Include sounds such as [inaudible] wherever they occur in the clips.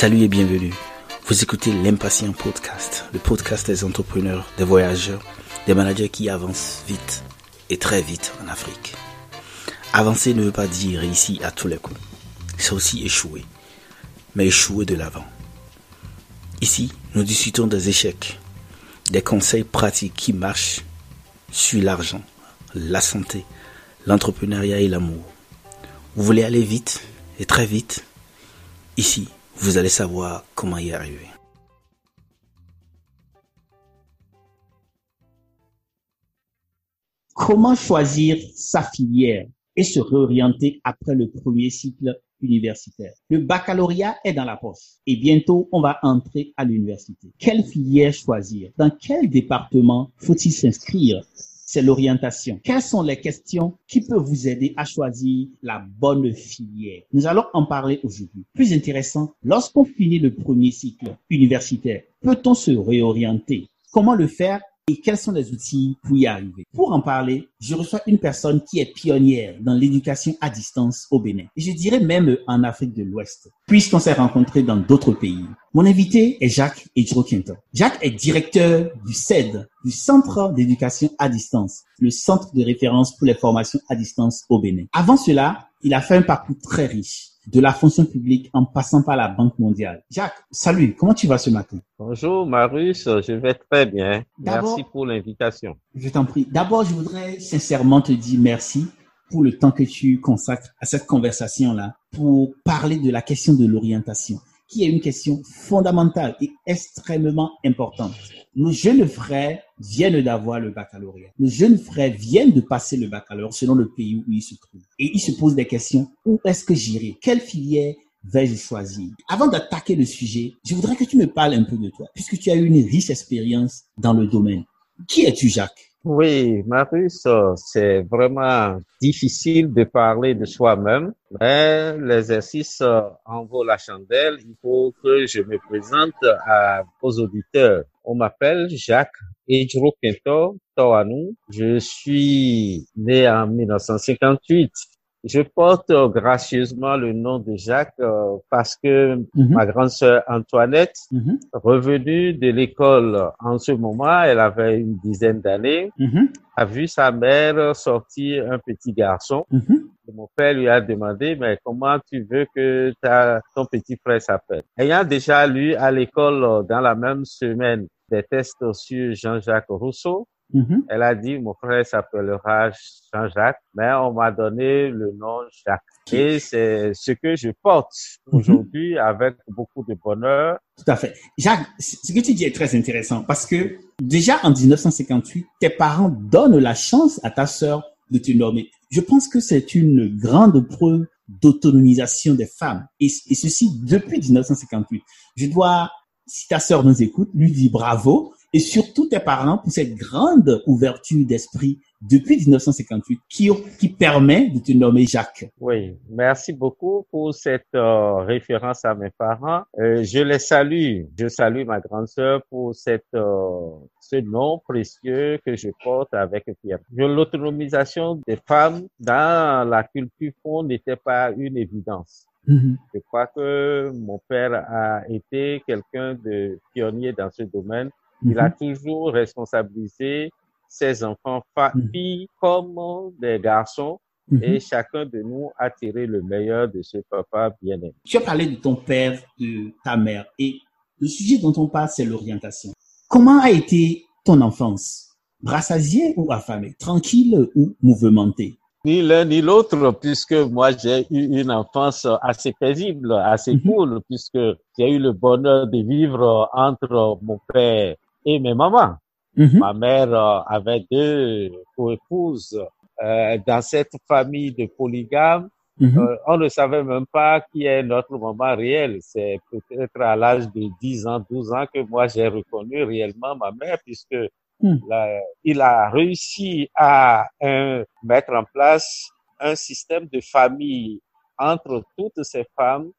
Salut et bienvenue. Vous écoutez l'Impatient Podcast, le podcast des entrepreneurs, des voyageurs, des managers qui avancent vite et très vite en Afrique. Avancer ne veut pas dire réussir à tous les coups. C'est aussi échouer, mais échouer de l'avant. Ici, nous discutons des échecs, des conseils pratiques qui marchent sur l'argent, la santé, l'entrepreneuriat et l'amour. Vous voulez aller vite et très vite Ici, vous allez savoir comment y arriver. Comment choisir sa filière et se réorienter après le premier cycle universitaire? Le baccalauréat est dans la poche et bientôt on va entrer à l'université. Quelle filière choisir? Dans quel département faut-il s'inscrire? C'est l'orientation. Quelles sont les questions qui peuvent vous aider à choisir la bonne filière? Nous allons en parler aujourd'hui. Plus intéressant, lorsqu'on finit le premier cycle universitaire, peut-on se réorienter? Comment le faire quels sont les outils pour y arriver? Pour en parler, je reçois une personne qui est pionnière dans l'éducation à distance au Bénin. Et je dirais même en Afrique de l'Ouest, puisqu'on s'est rencontrés dans d'autres pays. Mon invité est Jacques Edro Jacques est directeur du CED, du Centre d'éducation à distance, le centre de référence pour les formations à distance au Bénin. Avant cela, il a fait un parcours très riche de la fonction publique en passant par la Banque mondiale. Jacques, salut, comment tu vas ce matin? Bonjour Marius, je vais très bien. Merci pour l'invitation. Je t'en prie. D'abord, je voudrais sincèrement te dire merci pour le temps que tu consacres à cette conversation-là pour parler de la question de l'orientation qui est une question fondamentale et extrêmement importante. Nos jeunes frères viennent d'avoir le baccalauréat. Nos jeunes frères viennent de passer le baccalauréat selon le pays où ils se trouvent. Et ils se posent des questions. Où est-ce que j'irai? Quelle filière vais-je choisir? Avant d'attaquer le sujet, je voudrais que tu me parles un peu de toi, puisque tu as eu une riche expérience dans le domaine. Qui es-tu, Jacques? Oui, Marius, c'est vraiment difficile de parler de soi-même, mais l'exercice en vaut la chandelle. Il faut que je me présente à, aux auditeurs. On m'appelle Jacques Ejro Pinto Toanou. Je suis né en 1958 je porte gracieusement le nom de Jacques euh, parce que mhm. ma grande sœur Antoinette, mhm. revenue de l'école en ce moment, elle avait une dizaine d'années, mhm. a vu sa mère sortir un petit garçon. Mon père lui a demandé, mais comment tu veux que ta, ton petit frère s'appelle? Ayant déjà lu à l'école euh, dans la même semaine des tests sur Jean-Jacques Rousseau, Mm-hmm. Elle a dit, mon frère s'appellera Jean-Jacques, mais on m'a donné le nom Jacques. Et c'est ce que je porte mm-hmm. aujourd'hui avec beaucoup de bonheur. Tout à fait. Jacques, ce que tu dis est très intéressant parce que déjà en 1958, tes parents donnent la chance à ta sœur de te nommer. Je pense que c'est une grande preuve d'autonomisation des femmes. Et, et, ceci depuis 1958. Je dois, si ta sœur nous écoute, lui dire bravo et surtout tes parents pour cette grande ouverture d'esprit depuis 1958 qui, qui permet de te nommer Jacques. Oui, merci beaucoup pour cette euh, référence à mes parents. Euh, je les salue. Je salue ma grande sœur pour cette, euh, ce nom précieux que je porte avec Pierre. L'autonomisation des femmes dans la culture fond n'était pas une évidence. Mm-hmm. Je crois que mon père a été quelqu'un de pionnier dans ce domaine il a mhm. toujours responsabilisé ses enfants, mhm. filles comme des garçons, mhm. et chacun de nous a tiré le meilleur de ce papa bien-aimé. Tu as parlé de ton père, de ta mère, et le sujet dont on parle, c'est l'orientation. Comment a été ton enfance? Brassasier ou affamé? Tranquille ou mouvementée ni l'un ni l'autre, puisque moi j'ai eu une enfance assez paisible, assez cool, puisque j'ai eu le bonheur de vivre entre mon père et mes mamans. Mhm. Ma mère euh, avait deux co-épouses. Euh, dans cette famille de polygames, mhm. euh, on ne savait même pas qui est notre maman réelle. C'est peut-être à l'âge de 10 ans, 12 ans que moi j'ai reconnu réellement ma mère puisque mhm. il a réussi à mettre en place un système de famille entre toutes ces femmes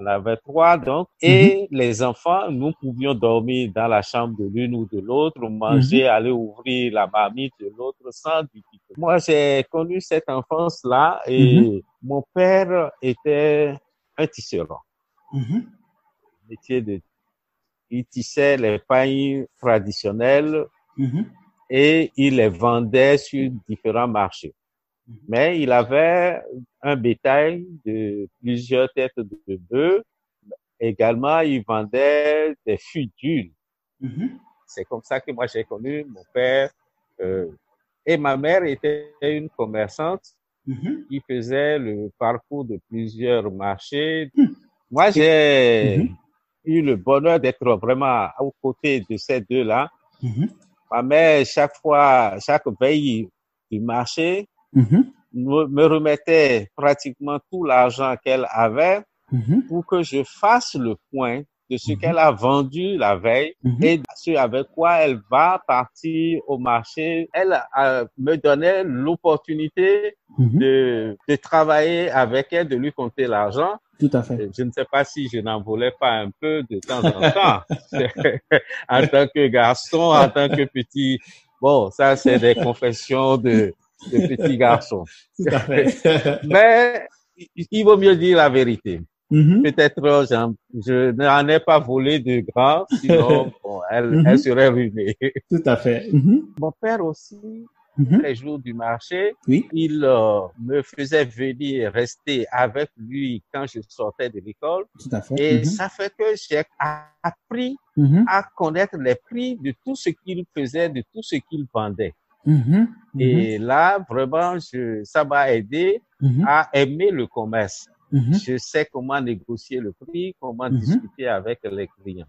on avait trois, donc. Mhm. Et les enfants, nous pouvions dormir dans la chambre de l'une ou de l'autre, manger, mhm. aller ouvrir la marmite de l'autre sans difficulté. Moi, j'ai connu cette enfance-là et mhm. mon père était un tisserand. métier de il tissait les pailles traditionnelles et il les vendait sur différents marchés. Mhm. Mais il avait un bétail de plusieurs têtes de bœufs. Également, il vendait des fudules. Mhm. C'est comme ça que moi j'ai connu mon père. euh, et ma mère était une commerçante Mhm. qui faisait le parcours de plusieurs marchés. Hmm. Moi, j'ai eu le bonheur d'être vraiment aux côtés de ces deux-là. Ma mère, chaque fois, chaque veille du marché, Mhm. me, me remettait pratiquement tout l'argent qu'elle avait Mhm. pour que je fasse le point de ce Mhm. qu'elle a vendu la veille et ce avec quoi elle va partir au marché. Elle me donnait l'opportunité de, de travailler avec elle, de lui compter l'argent. Tout à fait. Je ne sais pas si je n'en voulais pas un peu de temps en temps. [laughs] [laughs] en tant que garçon, en tant que petit. Bon, ça, c'est des confessions de, de petits garçons. [laughs] Tout à fait. [laughs] Mais il vaut mieux dire la vérité. Mhm. Peut-être je n'en ai pas volé de grand, sinon [laughs] bon, elle, Mhm. elle serait ruinée. Tout à fait. Mhm. Mon père aussi, les jours du marché, Oui. il euh, me faisait venir rester avec lui quand je sortais de l'école. Tout à fait. Et ça fait que j'ai appris à connaître les prix de tout ce qu'il faisait, de tout ce qu'il vendait. Mhm. Mhm. Et là, vraiment, je, ça m'a aidé Mhm. à aimer le commerce. Je sais comment négocier le prix, comment discuter avec les clients.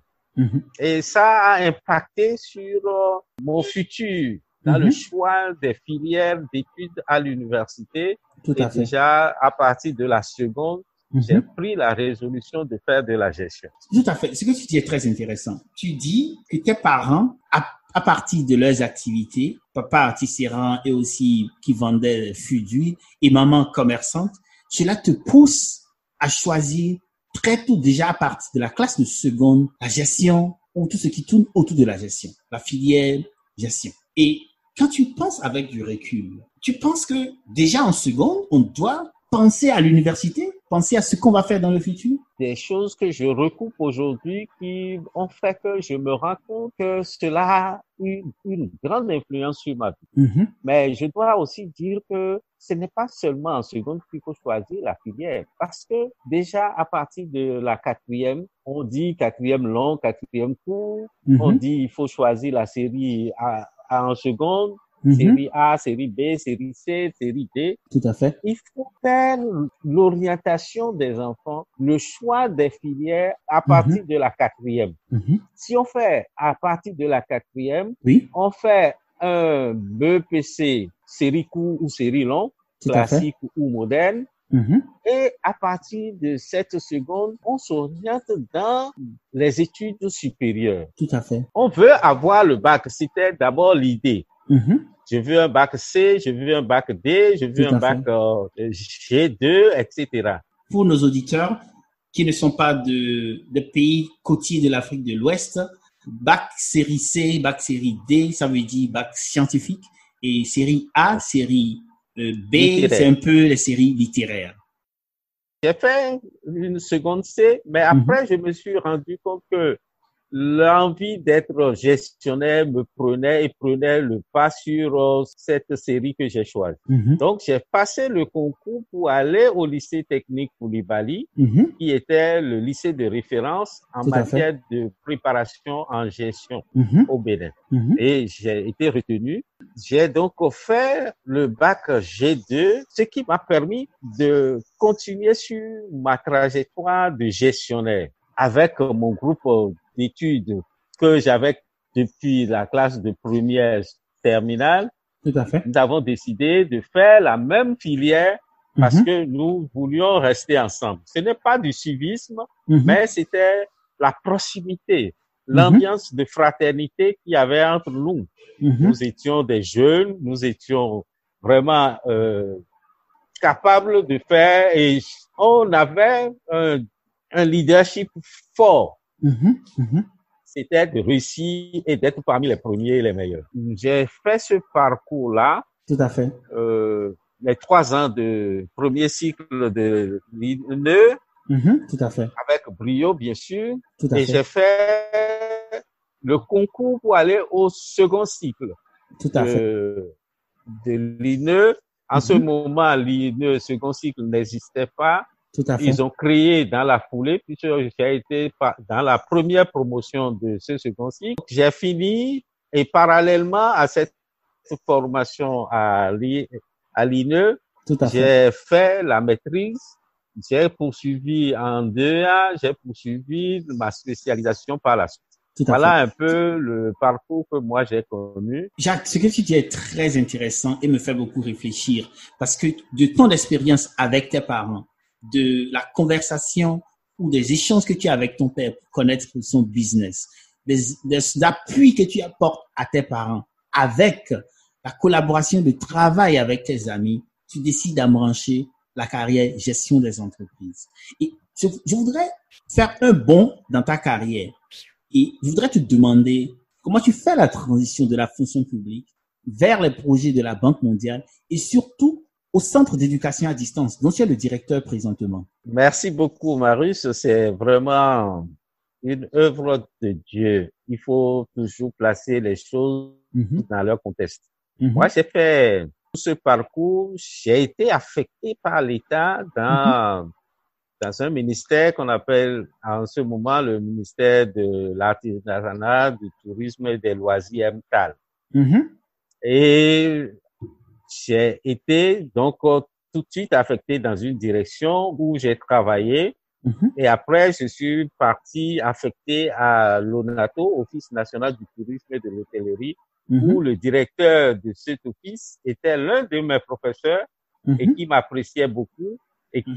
Et ça a impacté sur euh, mon futur dans le choix des filières d'études à l'université. Et fait. déjà, à partir de la seconde, j'ai pris la résolution de faire de la gestion. Tout à fait. Ce que tu dis est très intéressant. Tu dis que tes parents, à, à partir de leurs activités, papa artisan et aussi qui vendait fudui et maman commerçante, cela te pousse à choisir très tôt, déjà à partir de la classe de seconde, la gestion ou tout ce qui tourne autour de la gestion, la filière gestion. Et quand tu penses avec du recul, tu penses que déjà en seconde, on doit penser à l'université, penser à ce qu'on va faire dans le futur? Des choses que je recoupe aujourd'hui qui ont fait que je me rends compte que cela a eu une grande influence sur ma vie. Mhm. Mais je dois aussi dire que ce n'est pas seulement en seconde qu'il faut choisir la filière. Parce que déjà, à partir de la quatrième, on dit quatrième long, quatrième court. On Mhm. dit il faut choisir la série A, A en seconde, Mhm. série A, série B, série C, série D. Tout à fait. Il faut faire l'orientation des enfants, le choix des filières à partir de la quatrième. Mhm. Si on fait à partir de la quatrième, Oui, on fait un BPC série court ou série long, tout classique ou moderne. Mhm. Et à partir de cette seconde, on s'oriente dans les études supérieures. Tout à fait. On veut avoir le bac. C'était d'abord l'idée. Mhm. Je veux un bac C, je veux un bac D, je veux un bac euh, G2, etc. Pour nos auditeurs qui ne sont pas de, de pays côtiers de l'Afrique de l'Ouest, bac série C, bac série D, ça veut dire bac scientifique, et série A, série euh, B, c'est un peu les séries littéraires. J'ai fait une seconde C, mais après, je me suis rendu compte que l'envie d'être gestionnaire me prenait et prenait le pas sur euh, cette série que j'ai choisie. Mhm. Donc, j'ai passé le concours pour aller au lycée technique Koulibaly, Mhm. qui était le lycée de référence en Tout matière de préparation en gestion Mhm. au Bénin. Mhm. Et j'ai été retenu. J'ai donc fait le bac G2, ce qui m'a permis de continuer sur ma trajectoire de gestionnaire avec mon groupe d'études que j'avais depuis la classe de première terminale. Tout à fait. Nous avons décidé de faire la même filière parce Mhm. que nous voulions rester ensemble. Ce n'est pas du civisme, Mhm. mais c'était la proximité, Mhm. l'ambiance de fraternité qu'il y avait entre nous. Nous étions des jeunes, nous étions vraiment euh, capables de faire et on avait un, un leadership fort. Mhm. Mhm. C'était de réussir et d'être parmi les premiers et les meilleurs. J'ai fait ce parcours-là, Tout à fait. euh, les trois ans de premier cycle de l'INE Mhm, tout à fait. avec brio, bien sûr. Tout à Et fait. j'ai fait le concours pour aller au second cycle Tout à fait. de, de l'INE. En ce Mhm. moment, l'INE second cycle n'existait pas. Tout à fait. Ils ont créé dans la foulée, puisque j'ai été dans la première promotion de ce second cycle. J'ai fini et parallèlement à cette formation à l'I- à l'INE, j'ai fait la maîtrise, j'ai poursuivi en 2A, j'ai poursuivi ma spécialisation par la suite. Voilà fait. un peu le parcours que moi j'ai connu. Jacques, ce que tu dis est très intéressant et me fait beaucoup réfléchir parce que de ton expérience avec tes parents, de la conversation ou des échanges que tu as avec ton père pour connaître son business, des, des que tu apportes à tes parents avec la collaboration de travail avec tes amis, tu décides d'embrancher la carrière gestion des entreprises. Et je, je voudrais faire un bond dans ta carrière et je voudrais te demander comment tu fais la transition de la fonction publique vers les projets de la Banque mondiale et surtout au centre d'éducation à distance dont tu es le directeur présentement. Merci beaucoup, Marius. C'est vraiment une œuvre de Dieu. Il faut toujours placer les choses Mhm, dans leur contexte. mhm, Moi, j'ai fait tout ce parcours. J'ai été affecté par l'État dans, dans un ministère qu'on appelle en ce moment le ministère de l'artisanat, du tourisme et des loisirs MTAL. mhm, Et j'ai été donc euh, tout de suite affecté dans une direction où j'ai travaillé. mhm, Et après, je suis parti affecté à l'ONATO, Office national du tourisme et de l'hôtellerie, où mhm, le directeur de cet office était l'un de mes professeurs et mhm, qui m'appréciait beaucoup et qui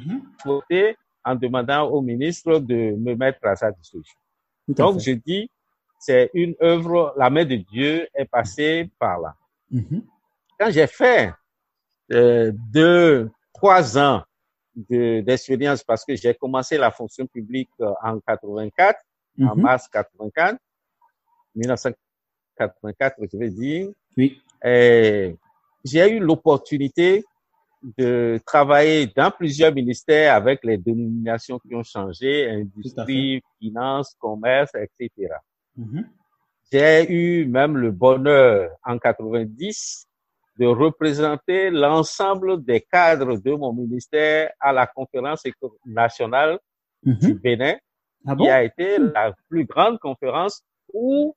votait en demandant au ministre de me mettre à sa disposition. Donc, je dis, c'est une œuvre, la main de Dieu est passée par là. Quand j'ai fait euh, deux, trois ans de- d'expérience parce que j'ai commencé la fonction publique euh, en 84, en mhm. mars 84, 1984, je vais dire, Oui. j'ai eu l'opportunité de travailler dans plusieurs ministères avec les dénominations qui ont changé, industrie, finance, commerce, etc. Mhm, J'ai eu même le bonheur en 90 de représenter l'ensemble des cadres de mon ministère à la conférence nationale du mhm. Bénin, Ah qui bon? a été la plus grande conférence où,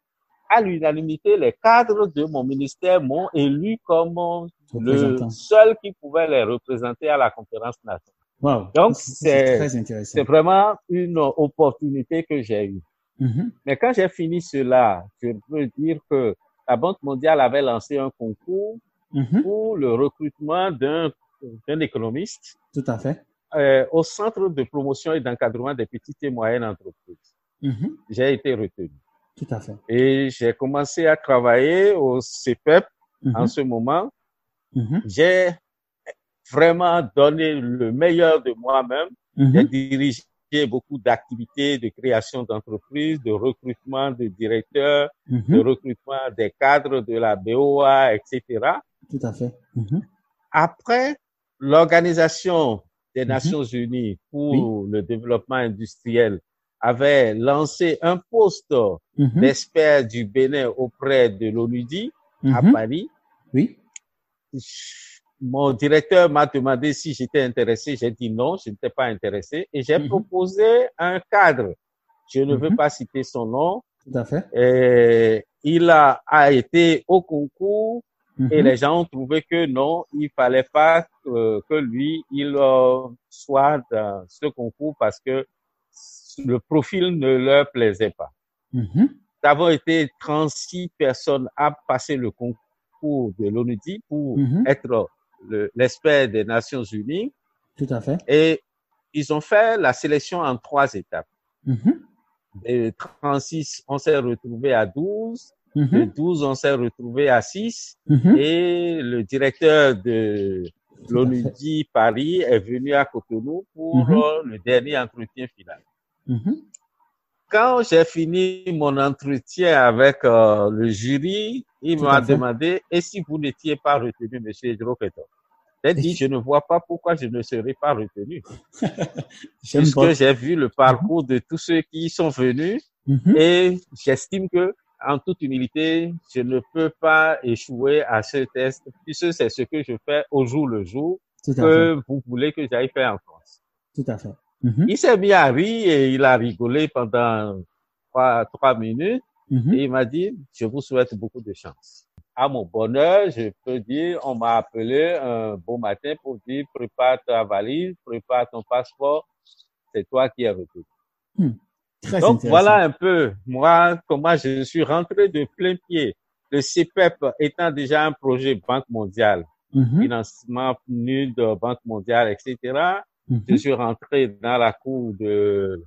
à l'unanimité, les cadres de mon ministère m'ont élu comme le seul qui pouvait les représenter à la conférence nationale. Wow. Donc. C'est vraiment une opportunité que j'ai eue. Mhm, Mais quand j'ai fini cela, je peux dire que la Banque mondiale avait lancé un concours mhm. pour le recrutement d'un d'un économiste Tout à fait. euh, au Centre de promotion et d'encadrement des petites et moyennes entreprises. Mhm, J'ai été retenu. Tout à fait. Et j'ai commencé à travailler au CEPEP en Mhm, ce moment. J'ai vraiment donné le meilleur de moi-même. J'ai dirigé beaucoup d'activités de création d'entreprises, de recrutement de directeurs, de recrutement des cadres de la BOA, etc. Tout à fait. Mhm, Après, l'Organisation des Mhm. Nations Unies pour le développement industriel avait lancé un poste mhm, d'expert du Bénin auprès de l'ONUDI à. Paris. Oui. Mon directeur m'a demandé si j'étais intéressé. J'ai dit non, je n'étais pas intéressé. Et j'ai proposé un cadre. Je ne veux pas citer son nom. Tout à fait. Et il a, a été au concours et Mhm, les gens ont trouvé que non, il fallait pas que, que lui, il euh, soit dans ce concours parce que le profil ne leur plaisait pas. mhm. Nous avons été 36 personnes à passer le concours de l'ONUDI pour Mhm. être le- l'expert des Nations Unies Tout à fait. et ils ont fait la sélection en trois étapes. Mhm, De 36, on s'est retrouvé à 12. De mhm, 12, on s'est retrouvé à 6. mhm. Et le directeur de l'ONUDI Paris est venu à Cotonou pour Mhm. euh, le dernier entretien final. Mhm, Quand j'ai fini mon entretien avec euh, le jury, il m'a demandé, et si vous n'étiez pas retenu, monsieur Hydroketo? J'ai dit, je ne vois pas pourquoi je ne serai pas retenu. [laughs] Puisque j'ai vu le parcours de tous ceux qui y sont venus et j'estime que, en toute humilité, je ne peux pas échouer à ce test puisque c'est ce que je fais au jour le jour Tout à fait. que vous voulez que j'aille faire en France. Tout à fait. Mhm. Il s'est mis à rire et il a rigolé pendant trois, trois minutes Mhm. et il m'a dit, je vous souhaite beaucoup de chance. À mon bonheur, je peux dire, on m'a appelé un beau matin pour dire, prépare ta valise, prépare ton passeport, c'est toi qui es retenu. Très Donc voilà un peu, moi, comment je suis rentré de plein pied. Le CPEP étant déjà un projet Banque mondiale, Mhm. financement nu de Banque mondiale, etc. Mhm. Je suis rentré dans la cour de,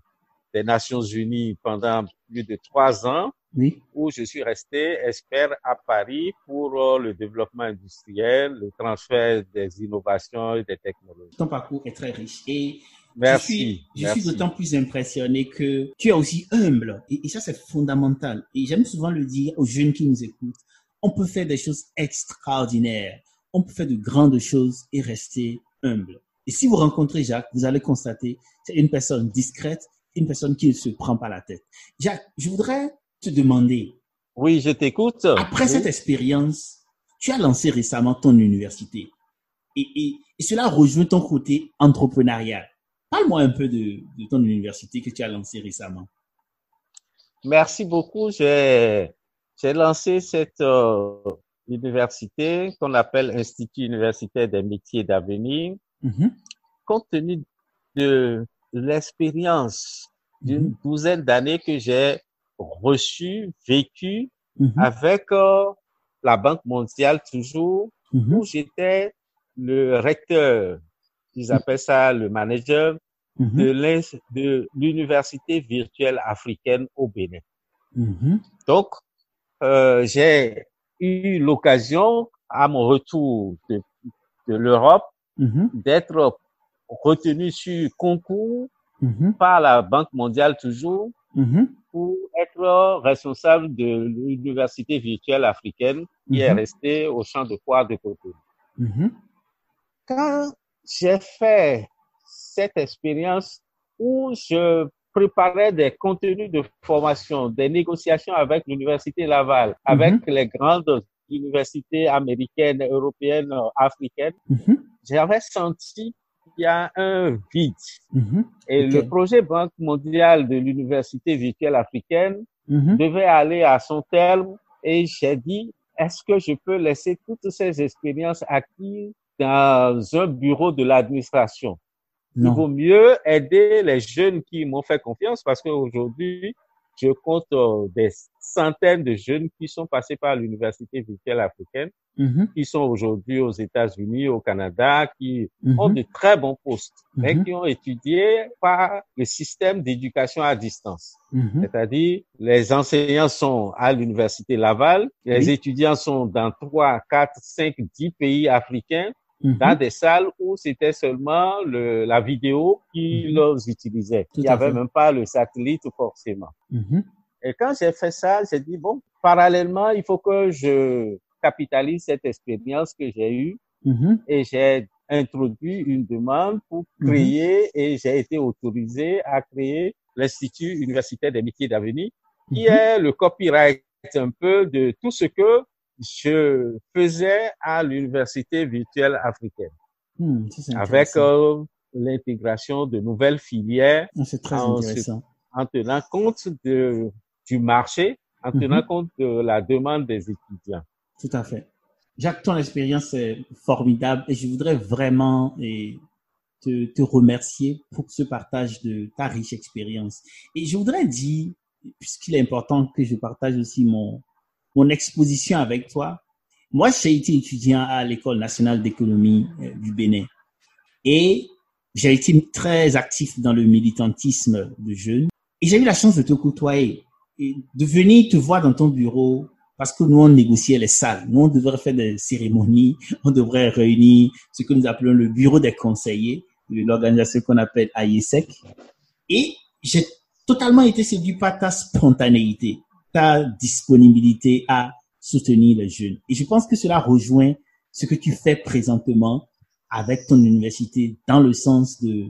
des Nations Unies pendant plus de trois ans Oui. où je suis resté expert à Paris pour euh, le développement industriel, le transfert des innovations et des technologies. Ton parcours est très riche et Merci. je suis, merci. suis d'autant plus impressionné que tu es aussi humble et, et ça c'est fondamental. Et j'aime souvent le dire aux jeunes qui nous écoutent. On peut faire des choses extraordinaires, on peut faire de grandes choses et rester humble. Et si vous rencontrez Jacques, vous allez constater c'est une personne discrète, une personne qui ne se prend pas la tête. Jacques, je voudrais te demander, Oui, je t'écoute. après Oui. cette expérience, tu as lancé récemment ton université et, et, et cela rejoint ton côté entrepreneurial. Parle-moi un peu de, de ton université que tu as lancée récemment. Merci beaucoup. J'ai j'ai lancé cette euh, université qu'on appelle Institut universitaire des métiers d'avenir, Mhm, compte tenu de l'expérience d'une mhm, douzaine d'années que j'ai reçue, vécue mhm, avec euh, la Banque mondiale toujours, où j'étais le recteur, ils appellent ça le manager mhm, de l'université virtuelle africaine au Bénin. mhm, Donc, euh, j'ai eu l'occasion, à mon retour de, de l'Europe, mhm, d'être retenu sur concours par la Banque mondiale toujours pour être responsable de l'université virtuelle africaine qui est restée au champ de foire de Cotonou. Quand j'ai fait cette expérience où je préparais des contenus de formation, des négociations avec l'Université Laval, avec les grandes universités américaines, européennes, africaines, mhm, j'avais senti qu'il y a un vide. mhm, Et le projet Banque mondiale de l'Université virtuelle africaine mhm, devait aller à son terme et j'ai dit, est-ce que je peux laisser toutes ces expériences acquises dans un bureau de l'administration? Il vaut mieux aider les jeunes qui m'ont fait confiance parce qu'aujourd'hui, je compte euh, des centaines de jeunes qui sont passés par l'Université virtuelle africaine, Mhm, qui sont aujourd'hui aux États-Unis, au Canada, qui mhm, ont de très bons postes, mais Mhm. qui ont étudié par le système d'éducation à distance. C'est-à-dire, les enseignants sont à l'Université Laval, les Oui. étudiants sont dans trois, quatre, cinq, dix pays africains, mhm. dans des salles où c'était seulement le, la vidéo qui leur utilisait. Tout Il n'y avait même pas le satellite forcément. Mhm, Et quand j'ai fait ça, j'ai dit, bon, parallèlement, il faut que je capitalise cette expérience que j'ai eue. Mhm, et j'ai introduit une demande pour créer et j'ai été autorisé à créer l'Institut universitaire des métiers d'avenir qui est le copyright un peu de tout ce que je faisais à l'université virtuelle africaine Hmm, avec euh, l'intégration de nouvelles filières Ah, C'est très en intéressant. en tenant compte de, du marché, en tenant Mhm. compte de la demande des étudiants. Tout à fait. Jacques, ton expérience est formidable et je voudrais vraiment te, te remercier pour ce partage de ta riche expérience. Et je voudrais dire, puisqu'il est important que je partage aussi mon, mon exposition avec toi, moi j'ai été étudiant à l'École nationale d'économie euh, du Bénin et j'ai été très actif dans le militantisme de jeunes et j'ai eu la chance de te côtoyer et de venir te voir dans ton bureau parce que nous, on négociait les salles. Nous, on devrait faire des cérémonies, [laughs] on devrait réunir ce que nous appelons le bureau des conseillers, l'organisation qu'on appelle AIESEC. Et j'ai totalement été séduit par ta spontanéité, ta disponibilité à soutenir les jeunes. Et je pense que cela rejoint ce que tu fais présentement avec ton université dans le sens de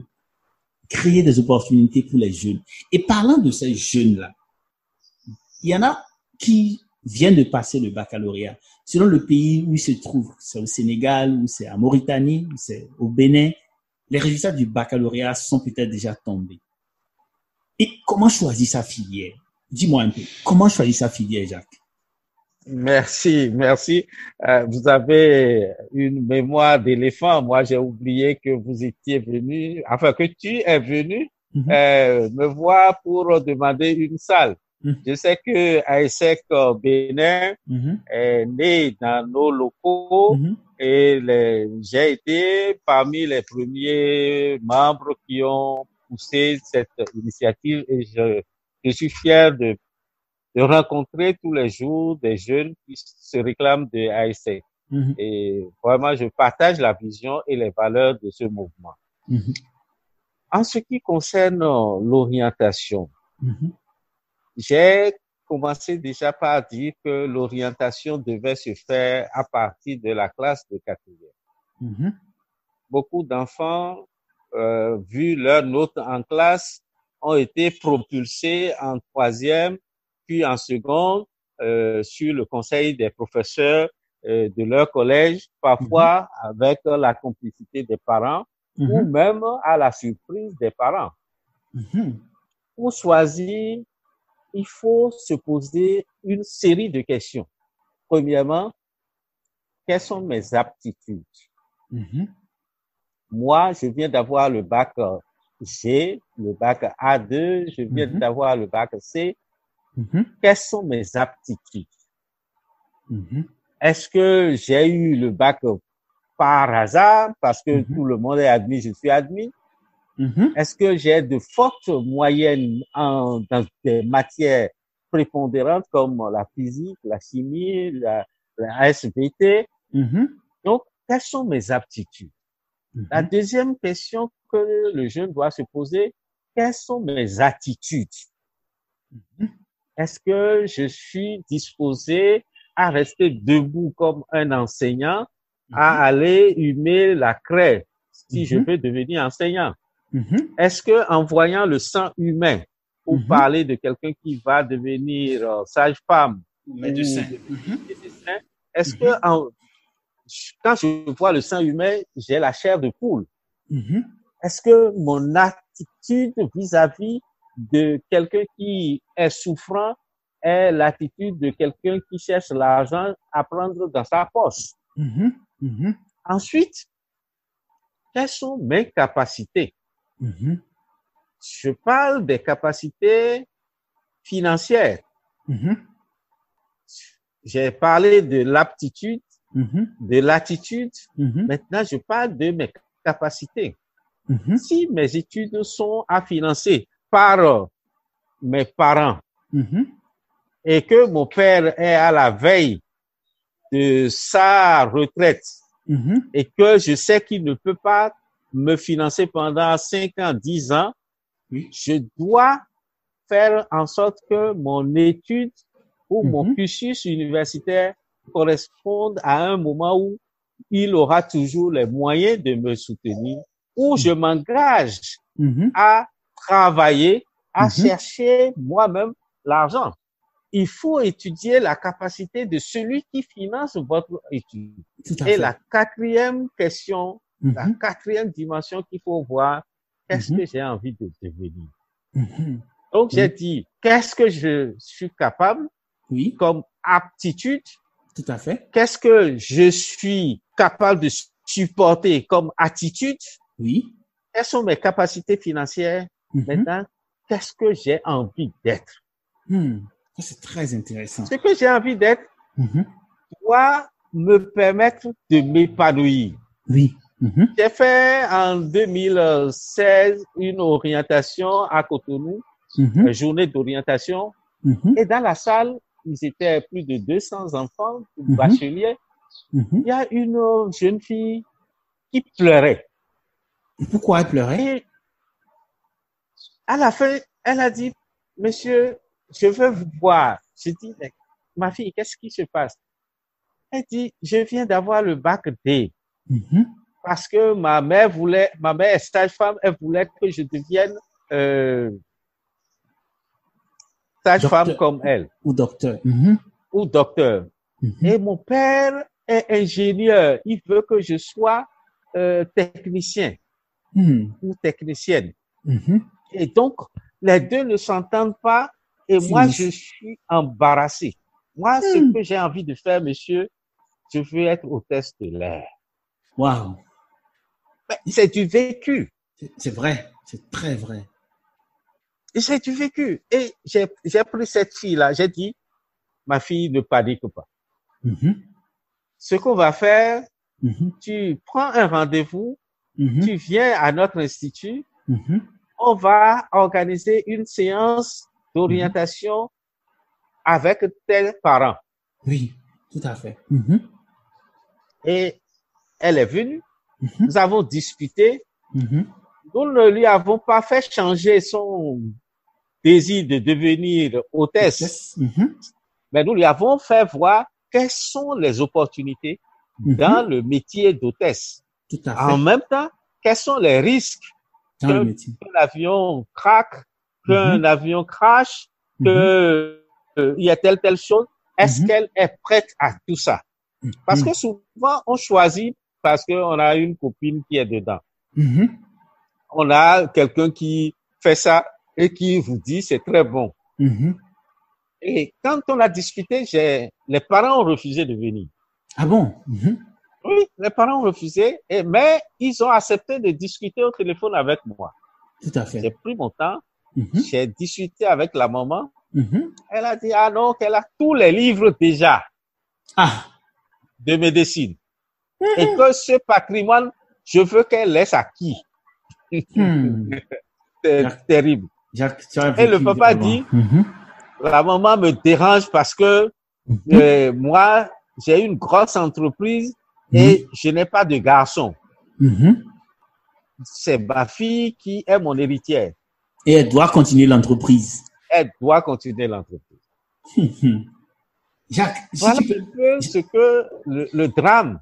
créer des opportunités pour les jeunes. Et parlant de ces jeunes-là, il y en a qui viennent de passer le baccalauréat. Selon le pays où ils se trouvent, c'est au Sénégal, ou c'est en Mauritanie, c'est au Bénin, les résultats du baccalauréat sont peut-être déjà tombés. Et comment choisir sa filière? Dis-moi un peu, comment choisir sa filière, Jacques? Merci, merci. Euh, vous avez une mémoire d'éléphant. Moi, j'ai oublié que vous étiez venu, enfin que tu es venu Mhm. euh, me voir pour demander une salle. Mhm. Je sais que ASEC Bénin Mhm, est né dans nos locaux et j'ai été parmi les premiers membres qui ont poussé cette initiative et je, je suis fier de, de rencontrer tous les jours des jeunes qui se réclament de ASEC. mhm, Et vraiment, je partage la vision et les valeurs de ce mouvement. mhm, En ce qui concerne euh, l'orientation, mhm, j'ai commencé déjà par dire que l'orientation devait se faire à partir de la classe de quatrième. Beaucoup d'enfants, euh, vu leurs notes en classe, ont été propulsés en troisième, puis en seconde, euh, sur le conseil des professeurs euh, de leur collège, parfois avec la complicité des parents ou mhm, même à la surprise des parents. mhm, Pour choisir, il faut se poser une série de questions. Premièrement, quelles sont mes aptitudes? mhm, Moi, je viens d'avoir le bac euh, G, le bac A2, je viens Mhm. d'avoir le bac C. mhm, Quelles sont mes aptitudes? mhm, Est-ce que j'ai eu le bac par hasard parce que tout le monde est admis, je suis admis? Est-ce que j'ai de fortes moyennes en, dans des matières prépondérantes comme la physique, la chimie, la, la SVT? Donc, quelles sont mes aptitudes? La mhm, deuxième question que le jeune doit se poser, quelles sont mes attitudes? Mhm. Est-ce que je suis disposé à rester debout comme un enseignant, à aller humer la craie si je Mhm. veux devenir enseignant? mhm, Est-ce que en voyant le sang humain, pour Mhm. parler de quelqu'un qui va devenir euh, sage-femme ou médecin, est-ce que en- quand je vois le sang humain, j'ai la chair de poule? mhm, Est-ce que mon attitude vis-à-vis de quelqu'un qui est souffrant est l'attitude de quelqu'un qui cherche l'argent à prendre dans sa poche? mhm, mhm, Ensuite, quelles sont mes capacités? Je parle des capacités financières. J'ai parlé de l'aptitude, mhm, de l'attitude. mhm, Maintenant, je parle de mes capacités. mhm, Si mes études sont à financer par euh, mes parents et que mon père est à la veille de sa retraite et que je sais qu'il ne peut pas me financer pendant 5 ans, 10 ans, je dois faire en sorte que mon étude ou mon cursus universitaire corresponde à un moment où il aura toujours les moyens de me soutenir, où je m'engage mhm, à travailler, à Mhm. chercher moi-même l'argent. Il faut étudier la capacité de celui qui finance votre étude. Et la quatrième question, la Mhm, quatrième dimension qu'il faut voir, qu'est-ce Mhm. que j'ai envie de devenir? mhm. Donc, j'ai dit, qu'est-ce que je suis capable Oui, comme aptitude? Tout à fait. Qu'est-ce que je suis capable de supporter comme attitude? Oui. Quelles sont mes capacités financières? Mhm. Maintenant, qu'est-ce que j'ai envie d'être? Hmm. C'est très intéressant. Ce que j'ai envie d'être Mhm. doit me permettre de m'épanouir. Oui. Mhm. J'ai fait en 2016 une orientation à Cotonou, une journée d'orientation, et dans la salle, ils étaient plus de 200 enfants, Mhm. bacheliers. Mhm. Il y a une jeune fille qui pleurait. Pourquoi elle pleurait? Et à la fin, elle a dit, monsieur, je veux vous voir. Je dis, ma fille, qu'est-ce qui se passe? Elle dit, je viens d'avoir le bac D. Mhm. parce que ma mère voulait, ma mère est sage-femme, elle voulait que je devienne euh, sage-femme comme elle Ou docteur. Mhm, ou docteur. mhm. Et mon père est ingénieur. Il veut que je sois euh, technicien Mhm, ou technicienne. mhm. Et donc, les deux ne s'entendent pas et moi, je suis embarrassé. Moi, ce Hmm. que j'ai envie de faire, monsieur, je veux être hôtesse de l'air. Wow. Mais C'est du vécu. C'est vrai. C'est très vrai. Et C'est du vécu. Et j'ai j'ai pris cette fille-là, j'ai dit, ma fille, ne panique pas. Mhm, Ce qu'on va faire, mhm, tu prends un rendez-vous, mhm, tu viens à notre institut, on va organiser une séance d'orientation avec tes parents. Oui, tout à fait. Et elle est venue, nous avons discuté, nous ne lui avons pas fait changer son désir de devenir hôtesse. Mhm, mais nous lui avons fait voir quelles sont les opportunités mhm. dans le métier d'hôtesse. En même temps, quels sont les risques qu'un avion craque, qu'un Mhm. avion crash, que euh, il y a telle telle chose. Est-ce qu'elle est prête à tout ça? Parce que souvent on choisit parce qu'on a une copine qui est dedans. On a quelqu'un qui fait ça et qui vous dit c'est très bon. Mhm. Et quand on a discuté, j'ai les parents ont refusé de venir. Ah bon? Mhm. Oui, les parents ont refusé, et, mais ils ont accepté de discuter au téléphone avec moi. Tout à J'ai fait. pris mon temps, Mhm, j'ai discuté avec la maman. Elle a dit, ah non, qu'elle a tous les livres déjà Ah, de médecine. Et que ce patrimoine, je veux qu'elle laisse à qui? hmm. [laughs] C'est terrible. Jacques, tu as Et le papa vraiment. dit- Mhm, La maman me dérange parce que mhm, euh, moi, j'ai une grosse entreprise et je n'ai pas de garçon. mhm. C'est ma fille qui est mon héritière. Et elle doit continuer l'entreprise. Elle doit continuer l'entreprise. Mhm. Jacques, si Voilà tu peux- un peu ce que le, le drame,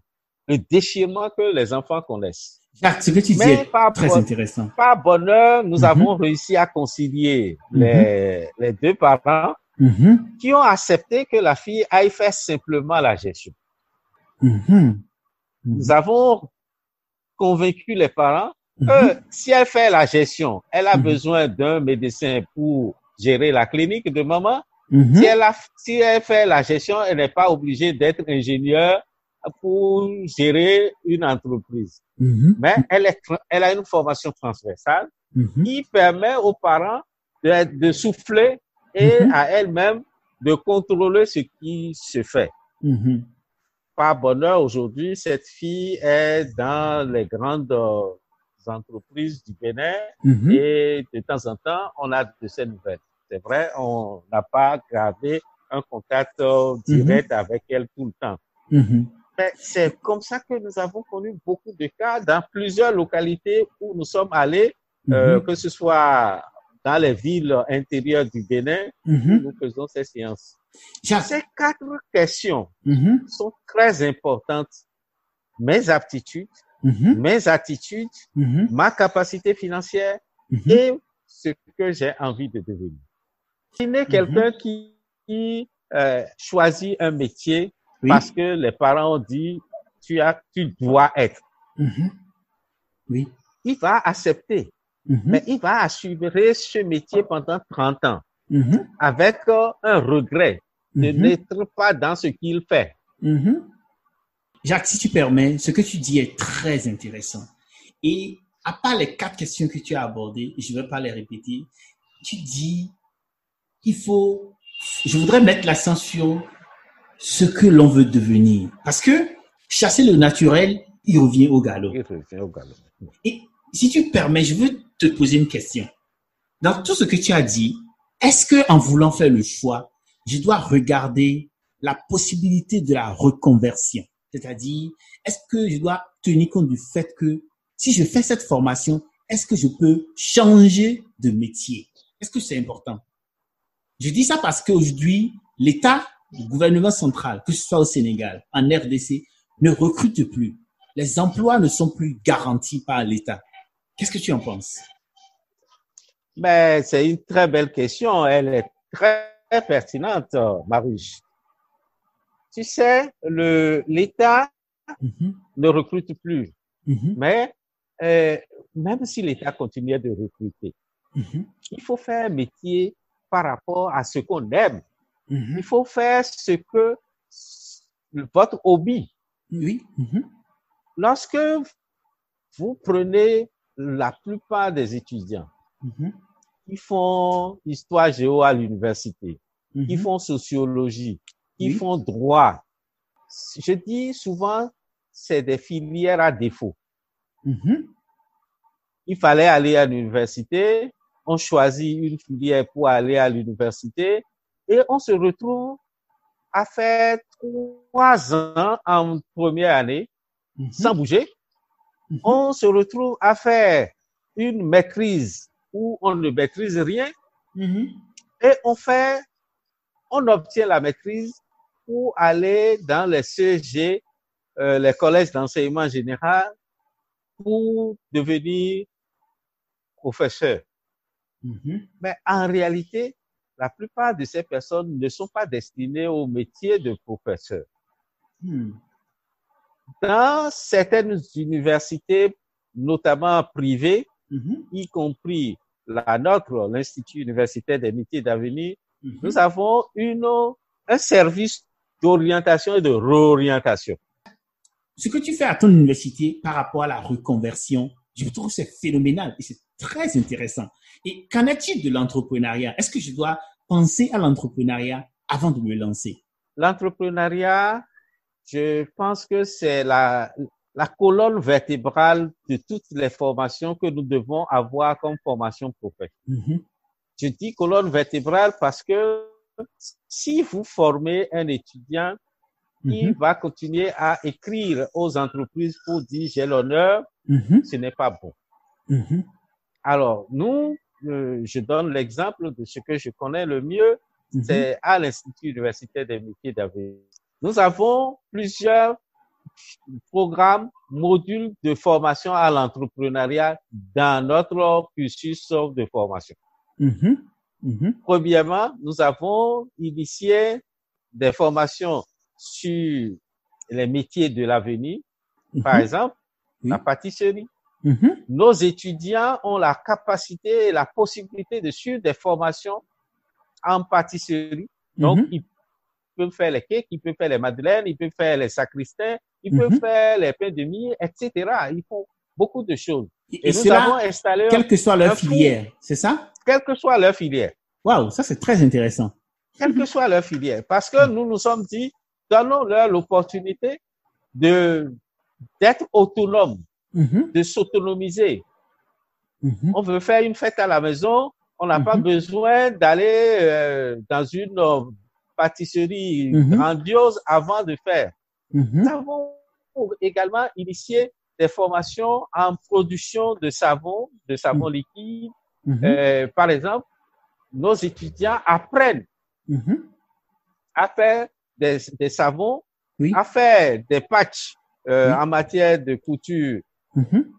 le déchirement que les enfants connaissent. Jacques, ce que tu dis Mais est par, très bon- intéressant. par bonheur, nous Mhm. avons réussi à concilier les, les deux parents Mhm, qui ont accepté que la fille aille faire simplement la gestion. Nous avons convaincu les parents que si elle fait la gestion, elle a besoin d'un médecin pour gérer la clinique de maman. Si elle, a, si elle fait la gestion, elle n'est pas obligée d'être ingénieure pour gérer une entreprise. Mhm. Mais elle, est, elle a une formation transversale Mhm. qui permet aux parents de, de souffler et Mhm. à elle-même de contrôler ce qui se fait. Par bonheur, aujourd'hui, cette fille est dans les grandes euh, entreprises du Bénin et de temps en temps, on a de ces nouvelles. C'est vrai, on n'a pas gardé un contact euh, direct avec elle tout le temps. Mais c'est comme ça que nous avons connu beaucoup de cas dans plusieurs localités où nous sommes allés, euh, Mhm. que ce soit dans les villes intérieures du Bénin, où Mhm. nous faisons ces séances. Ces quatre questions mhm. sont très importantes. Mes aptitudes, mes attitudes, ma capacité financière et ce que j'ai envie de devenir. Imaginez quelqu'un qui, qui, euh, choisit un métier Oui. parce que les parents ont dit tu as, tu dois être. Mhm. Oui. Il va accepter, Mhm. mais il va assurer ce métier pendant 30 ans Mhm. avec euh, un regret de n'être pas dans ce qu'il fait. Jacques, si tu permets, ce que tu dis est très intéressant. Et à part les quatre questions que tu as abordées, je ne vais pas les répéter, tu dis, il faut, je voudrais mettre l'accent sur ce que l'on veut devenir. Parce que chasser le naturel, il revient au galop. Il revient au galop. Et si tu permets, je veux te poser une question. Dans tout ce que tu as dit, est-ce que en voulant faire le choix, je dois regarder la possibilité de la reconversion? C'est-à-dire, est-ce que je dois tenir compte du fait que si je fais cette formation, est-ce que je peux changer de métier? Est-ce que c'est important? Je dis ça parce qu'aujourd'hui, l'État, le gouvernement central, que ce soit au Sénégal, en RDC, ne recrute plus. les emplois ne sont plus garantis par l'État. Qu'est-ce que tu en penses? Ben, c'est une très belle question. Elle est très pertinente, Maruche. Tu sais, le l'État Mhm, ne recrute plus, mhm, mais euh, même si l'État continuait de recruter, mhm, il faut faire un métier par rapport à ce qu'on aime. Mhm. Il faut faire ce que votre hobby. Oui. mhm, Lorsque vous prenez la plupart des étudiants mhm, qui font histoire géo à l'université, qui mhm. font sociologie, qui Oui. font droit, je dis souvent, c'est des filières à défaut. Il fallait aller à l'université, on choisit une filière pour aller à l'université et on se retrouve à faire trois ans en première année mhm, sans bouger. mhm. On se retrouve à faire une maîtrise où on ne maîtrise rien Mhm, et on fait, on obtient la maîtrise pour aller dans les CEG, euh, les collèges d'enseignement général, pour devenir professeur. Mais en réalité, la plupart de ces personnes ne sont pas destinées au métier de professeur. mhm. Dans certaines universités, notamment privées, Mhm, y compris la nôtre, l'Institut universitaire des métiers d'avenir, mhm. nous avons une, un service d'orientation et de réorientation. Ce que tu fais à ton université par rapport à la reconversion, je trouve que c'est phénoménal et c'est très intéressant. Et qu'en est-il de l'entrepreneuriat? Est-ce que je dois penser à l'entrepreneuriat avant de me lancer? L'entrepreneuriat, je pense que c'est la, la colonne vertébrale de toutes les formations que nous devons avoir comme formation professionnelle. Mhm, Je dis colonne vertébrale parce que si vous formez un étudiant qui mhm, va continuer à écrire aux entreprises pour dire j'ai l'honneur, mhm, ce n'est pas bon. Alors, nous, euh, je donne l'exemple de ce que je connais le mieux, mhm. c'est à l'Institut universitaire des métiers d'avenir. Nous avons plusieurs programmes, modules de formation à l'entrepreneuriat dans notre cursus de formation. Mhm, mhm, Premièrement, nous avons initié des formations sur les métiers de l'avenir. Par exemple, la pâtisserie. Mhm, Nos étudiants ont la capacité et la possibilité de suivre des formations en pâtisserie. Donc, mhm. ils peuvent faire les cakes, ils peuvent faire les madeleines, ils peuvent faire les sacristains, ils peuvent Mhm. faire les pains de mie, etc. Ils font beaucoup de choses. Et, Et, nous cela, avons installé, quelle que soit leur filière, c'est ça? Quelle que soit leur filière, Waouh, ça c'est très intéressant. quelle que soit leur filière, parce que nous nous sommes dit, donnons-leur l'opportunité de d'être autonomes, Mhm, de s'autonomiser. mhm, On veut faire une fête à la maison, on n'a pas Mhm. besoin d'aller euh, dans une euh, pâtisserie grandiose avant de faire. Nous avons également initié des formations en production de savon, de savon liquide. Euh, par exemple, nos étudiants apprennent à faire des, des savons, Oui. à faire des patchs euh, Oui. en matière de couture. Mhm,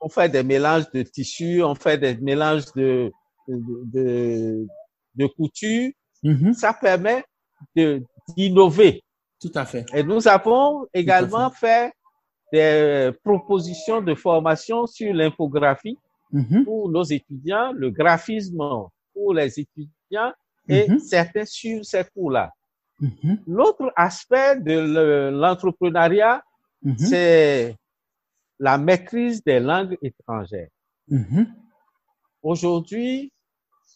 On fait des mélanges de tissus, on fait des mélanges de, de, de, de couture. mhm. Ça permet d'innover. Tout à fait. Et nous avons également fait des propositions de formation sur l'infographie Mhm, pour nos étudiants, le graphisme pour les étudiants et certains suivent ces cours-là. L'autre aspect de le- l'entrepreneuriat, c'est la maîtrise des langues étrangères. mhm. Aujourd'hui,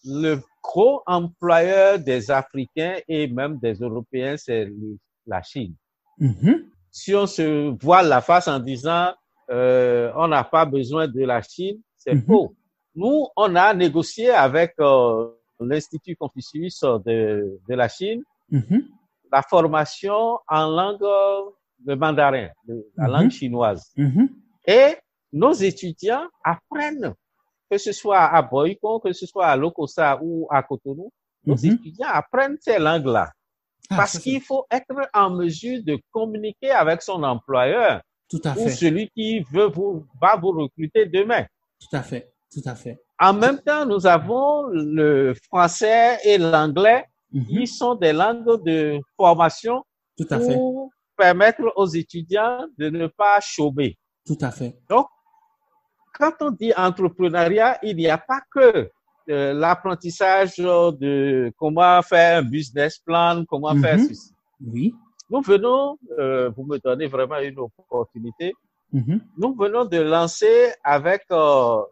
le gros employeur des Africains et même des Européens, c'est la Chine. Mhm, Si on se voile la face en disant euh, on n'a pas besoin de la Chine, c'est Mhm. faux. Nous, on a négocié avec euh, l'Institut Confucius de, de la Chine la formation en langue euh, de mandarin, de- la langue chinoise. Mhm, Et nos étudiants apprennent, que ce soit à Boyko, que ce soit à Lokosa ou à Cotonou, nos mhm. étudiants apprennent ces langues-là. Ah, Parce qu'il faut être en mesure de communiquer avec son employeur. Tout à ou fait. celui qui veut vous, va vous recruter demain. Tout à fait. Tout à fait. En même temps, nous avons le français et l'anglais Mhm. qui sont des langues de formation Tout à fait. pour permettre aux étudiants de ne pas chômer. Tout à fait. Donc, quand on dit entrepreneuriat, il n'y a pas que euh, l'apprentissage de comment faire un business plan, comment Mhm. faire ceci. Oui. Nous venons, euh, vous me donnez vraiment une opportunité, Mhm. nous venons de lancer avec euh,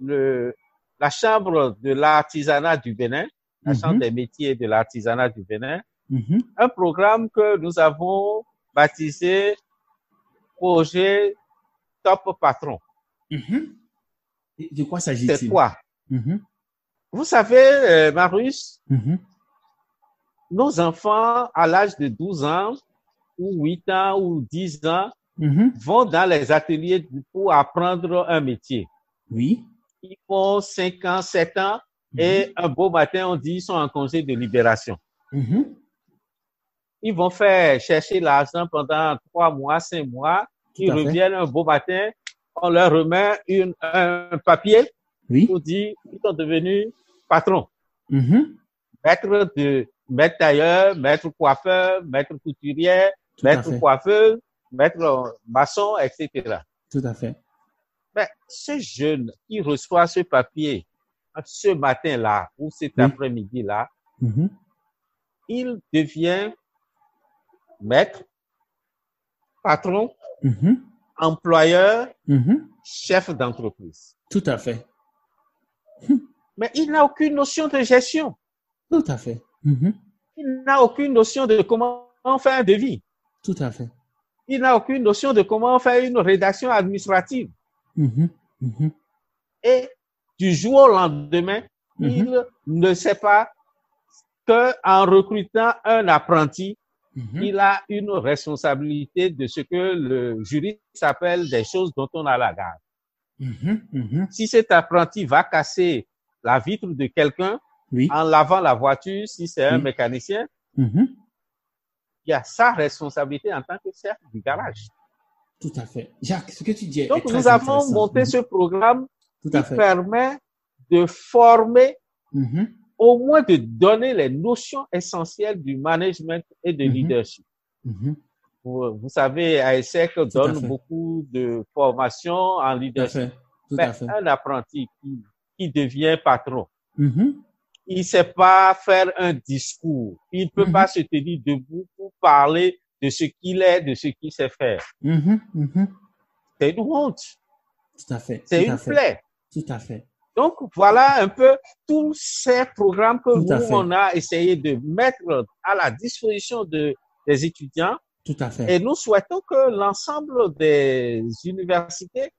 le, la Chambre de l'artisanat du Bénin, la Mhm. Chambre des métiers de l'artisanat du Bénin, un programme que nous avons baptisé Projet Top Patron. Mhm. Et De quoi C'est s'agit-il? quoi Mhm. Vous savez, euh, Marius, Mhm. nos enfants à l'âge de 12 ans ou 8 ans ou 10 ans Mhm. vont dans les ateliers pour apprendre un métier. Oui. Ils font 5 ans, 7 ans et un beau matin, on dit ils sont en congé de libération. Mhm. Ils vont faire chercher l'argent pendant 3 mois, 5 mois. Fait. reviennent un beau matin, on leur remet une, un papier Oui. pour dire qu'ils sont devenus patrons. Mhm. maître de maître tailleur, maître coiffeur, maître Tout à maître fait. coiffeuse, maître maçon, etc. Tout à fait. Mais ce jeune qui reçoit ce papier ce matin-là ou cet Oui. après-midi-là, Mhm. il devient maître, patron, Mhm. employeur, Mhm. chef d'entreprise. Tout à fait. Mais il n'a aucune notion de gestion. Tout à fait. Mhm. Il n'a aucune notion de comment faire un devis. Tout à fait. Il n'a aucune notion de comment faire une rédaction administrative. Et du jour au lendemain, il ne sait pas que en recrutant un apprenti, Mhm. il a une responsabilité de ce que le juriste appelle des choses dont on a la garde. Mhm. Mhm. Si cet apprenti va casser la vitre de quelqu'un Oui. en lavant la voiture, si c'est un Oui. mécanicien, il y a sa responsabilité en tant que chef du garage. Tout à fait. Jacques, ce que tu dis est Donc, très nous avons monté ce programme Tout qui à fait. permet de former. Au moins de donner les notions essentielles du management et de Mhm. leadership. Mhm. Vous, vous savez, ASEC donne beaucoup de formations en Tout à leadership. fait. Tout Mais à fait. un apprenti qui, qui devient patron, Mhm. il sait pas faire un discours. Il peut Mhm. pas se tenir debout pour parler de ce qu'il est, de ce qu'il sait faire. C'est une honte. Tout à fait. C'est une plaie. Tout à fait. Donc, voilà un peu tous ces programmes que nous, on a essayé de mettre à la disposition de, des étudiants. Tout à fait. Et nous souhaitons que l'ensemble des universités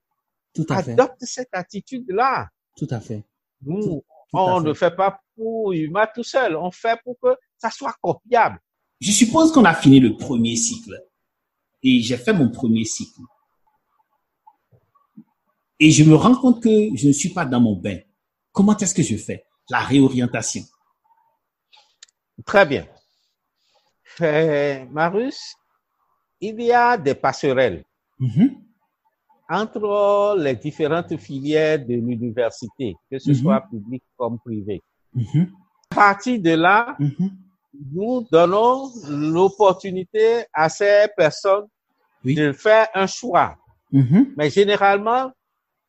Tout à fait. adoptent cette attitude-là. Tout à fait. Nous, Tout on fait. ne fait pas pour Yuma tout seul. On fait pour que ça soit copiable. Je suppose qu'on a fini le premier cycle. Et j'ai fait mon premier cycle. Et je me rends compte que je ne suis pas dans mon bain. Comment est-ce que je fais? La réorientation. Très bien. Euh, Marius, il y a des passerelles Mhm. entre les différentes filières de l'université, que ce Mhm. soit public comme privé. Mhm. À partir de là, nous donnons l'opportunité à ces personnes Oui. de faire un choix. Mais généralement,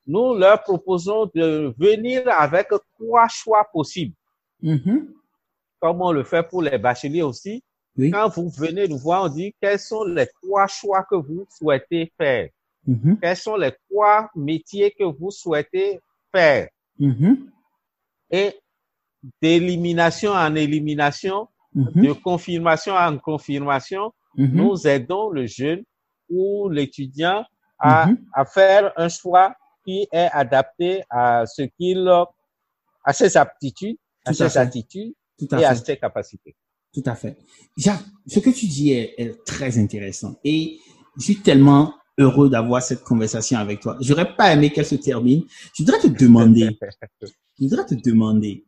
nous leur proposons de venir avec trois choix possibles, Mhm. comme on le fait pour les bacheliers aussi. Oui. Quand vous venez nous voir, on dit quels sont les trois choix que vous souhaitez faire, Mhm. quels sont les trois métiers que vous souhaitez faire? Mhm. Et d'élimination en élimination, de confirmation en confirmation, nous aidons le jeune ou l'étudiant à, à faire un choix qui est adapté à ce qu'il, à ses aptitudes, à ses fait. attitudes Tout à et à ses capacités. Tout à fait. Jacques, ce que tu dis est, est très intéressant et je suis tellement heureux d'avoir cette conversation avec toi. J'aurais pas aimé qu'elle se termine. Je voudrais te demander, [laughs] je voudrais te demander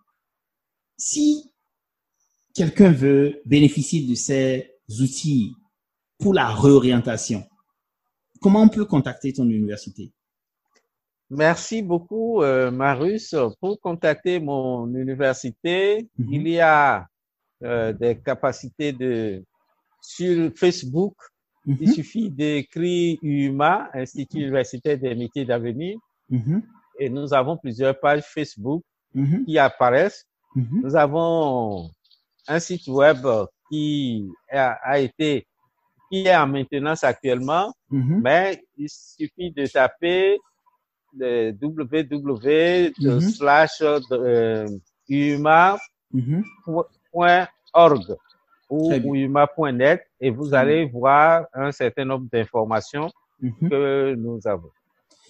si quelqu'un veut bénéficier de ces outils pour la réorientation. comment on peut contacter ton université? Merci beaucoup, euh, Marus. Pour contacter mon université, Mhm. il y a euh, des capacités de sur Facebook. Il Mhm, suffit d'écrire UMA, Institut universitaire des métiers d'avenir, mhm, et nous avons plusieurs pages Facebook qui apparaissent. Nous avons un site web qui a, a été qui est en maintenance actuellement, mais il suffit de taper le www Mhm. euh, uma.org Mhm. ou uma.net et vous allez voir un certain nombre d'informations Mhm. que nous avons.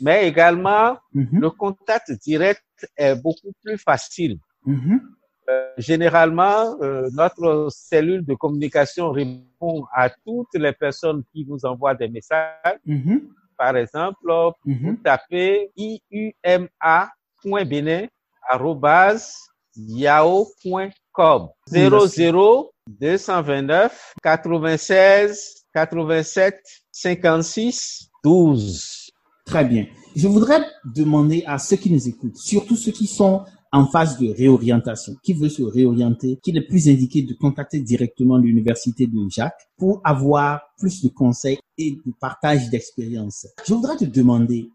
Mais également, Mhm. le contact direct est beaucoup plus facile. Mhm. Euh, généralement, euh, notre cellule de communication répond à toutes les personnes qui nous envoient des messages. Mhm. Par exemple, vous Mhm. tapez iuma.bene@yahoo.com 00 229 96 87 56 12. Très bien. Je voudrais demander à ceux qui nous écoutent, surtout ceux qui sont en phase de réorientation, qui veulent se réorienter, qu'il est plus indiqué de contacter directement l'université de Jacques pour avoir plus de conseils et de partage d'expériences. Je voudrais te demander,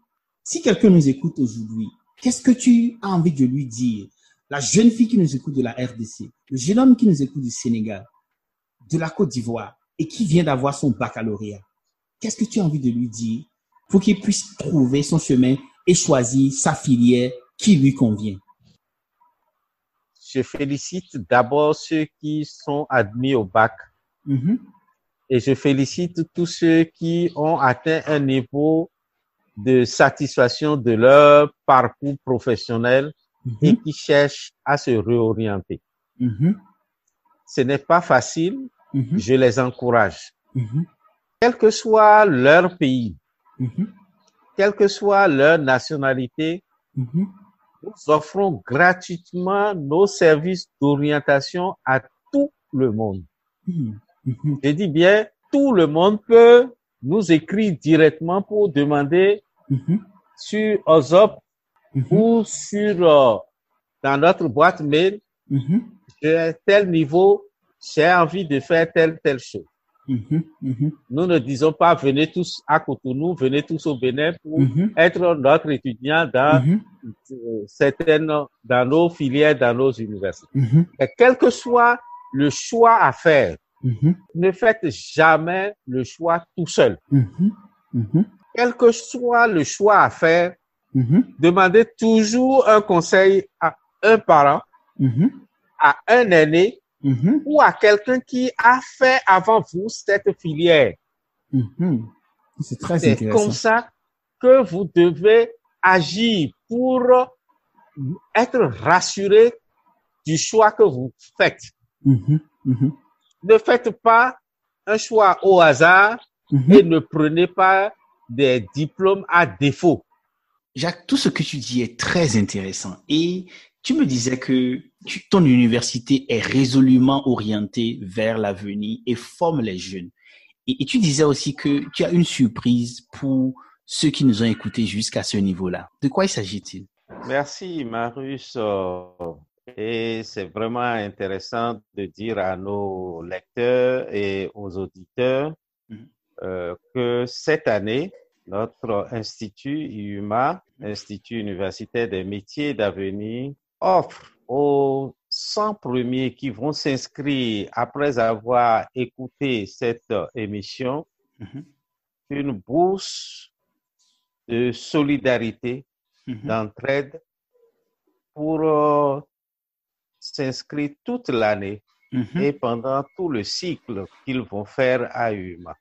si quelqu'un nous écoute aujourd'hui, qu'est-ce que tu as envie de lui dire? La jeune fille qui nous écoute de la RDC, le jeune homme qui nous écoute du Sénégal, de la Côte d'Ivoire et qui vient d'avoir son baccalauréat, qu'est-ce que tu as envie de lui dire pour qu'il puisse trouver son chemin et choisir sa filière qui lui convient? Je félicite d'abord ceux qui sont admis au bac. Mhm, et je félicite tous ceux qui ont atteint un niveau de satisfaction de leur parcours professionnel et mhm, qui cherchent à se réorienter. mhm, Ce n'est pas facile, je les encourage. Quel que soit leur pays, quelle que soit leur nationalité, nous offrons gratuitement nos services d'orientation à tout le monde. mhm, mhm, Je dis bien, tout le monde peut nous écrire directement pour demander mhm, sur OZOP mhm, ou sur euh, dans notre boîte mail, j'ai tel niveau, j'ai envie de faire telle telle chose. Mhm, mhm, Nous ne disons pas venez tous à Cotonou, venez tous au Bénin pour mhm, être notre étudiant dans euh, certaines dans nos filières, dans nos universités. Et quel que soit le choix à faire, ne faites jamais le choix tout seul. Quel que soit le choix à faire, demandez toujours un conseil à un parent, à un aîné mhm, ou à quelqu'un qui a fait avant vous cette filière. mhm. C'est très C'est comme ça que vous devez agir pour être rassuré du choix que vous faites. Mhm, mhm, Ne faites pas un choix au hasard et ne prenez pas des diplômes à défaut. Jacques, tout ce que tu dis est très intéressant. Et tu me disais que tu- ton université est résolument orientée vers l'avenir et forme les jeunes. Et, et tu disais aussi que tu as une surprise pour ceux qui nous ont écoutés jusqu'à ce niveau-là. De quoi il s'agit-il? Merci, Marus. Euh, Et c'est vraiment intéressant de dire à nos lecteurs et aux auditeurs Mhm. euh, que cette année, notre institut IUMA, Institut universitaire des métiers d'avenir, offre aux 100 premiers qui vont s'inscrire après avoir écouté cette émission Mhm, une bourse de solidarité mhm, d'entraide pour euh, s'inscrire toute l'année mhm, et pendant tout le cycle qu'ils vont faire à UMA.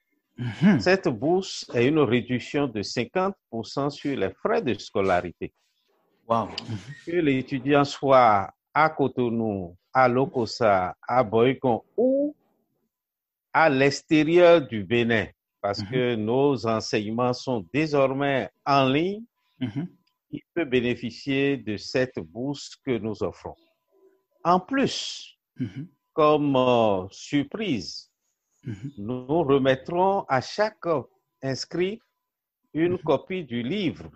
Cette bourse est une réduction de 50% sur les frais de scolarité. Wow. Que l'étudiant soit à Cotonou, à Lokosa, à Boycon ou à l'extérieur du Bénin, parce Mhm. que nos enseignements sont désormais en ligne Mhm, il peut bénéficier de cette bourse que nous offrons. En plus, mhm, comme euh, surprise, nous remettrons à chaque inscrit une copie du livre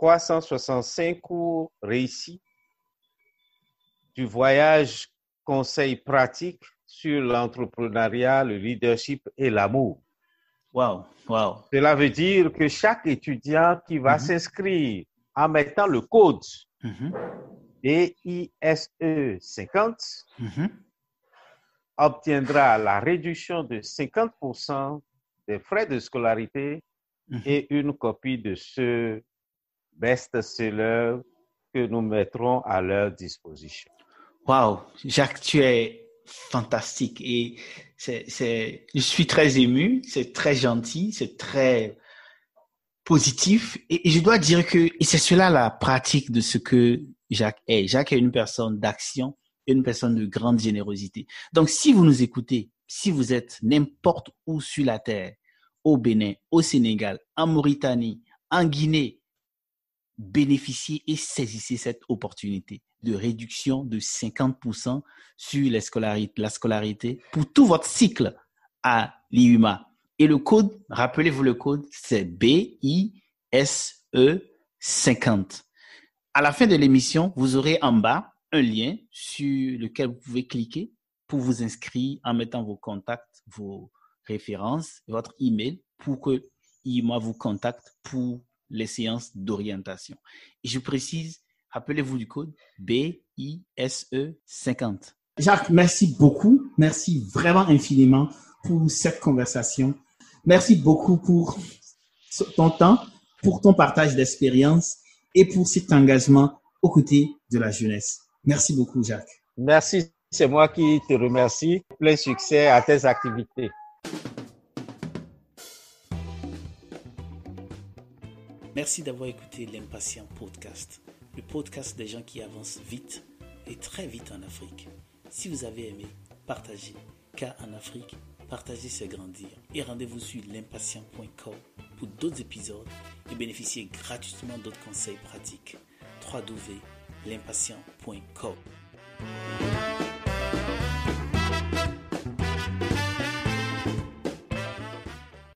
365 cours réussis du voyage conseil pratique sur l'entrepreneuriat, le leadership et l'amour. Wow, wow. Cela veut dire que chaque étudiant qui va Mhm. s'inscrire en mettant le code Mhm, DISE 50 mhm. obtiendra la réduction de 50% des frais de scolarité et une copie de ce best-seller que nous mettrons à leur disposition. Wow, Jacques, tu es fantastique et je suis très ému, c'est très gentil, c'est très positif et, je dois dire que c'est cela la pratique de ce que Jacques est. Jacques est une personne d'action, une personne de grande générosité. Donc si vous nous écoutez, si vous êtes n'importe où sur la terre, au Bénin, au Sénégal, en Mauritanie, en Guinée, bénéficiez et saisissez cette opportunité de réduction de 50% sur la scolarité pour tout votre cycle à l'IUMA. Et le code, rappelez-vous le code, c'est BISE 50. À la fin de l'émission, vous aurez en bas un lien sur lequel vous pouvez cliquer pour vous inscrire en mettant vos contacts, vos références, votre email pour que IUMA vous contacte pour les séances d'orientation. Et je précise, rappelez-vous du code BISE 50. Jacques, merci beaucoup. Merci vraiment infiniment pour cette conversation. Merci beaucoup pour ton temps, pour ton partage d'expérience et pour cet engagement aux côtés de la jeunesse. Merci beaucoup, Jacques. Merci, c'est moi qui te remercie. Plein succès à tes activités. Merci d'avoir écouté l'Impatient Podcast, le podcast des gens qui avancent vite et très vite en Afrique. Si vous avez aimé, partagez, car en Afrique, partager c'est grandir. Et rendez-vous sur l'impatient.com pour d'autres épisodes et bénéficiez gratuitement d'autres conseils pratiques. www.l'impatient.com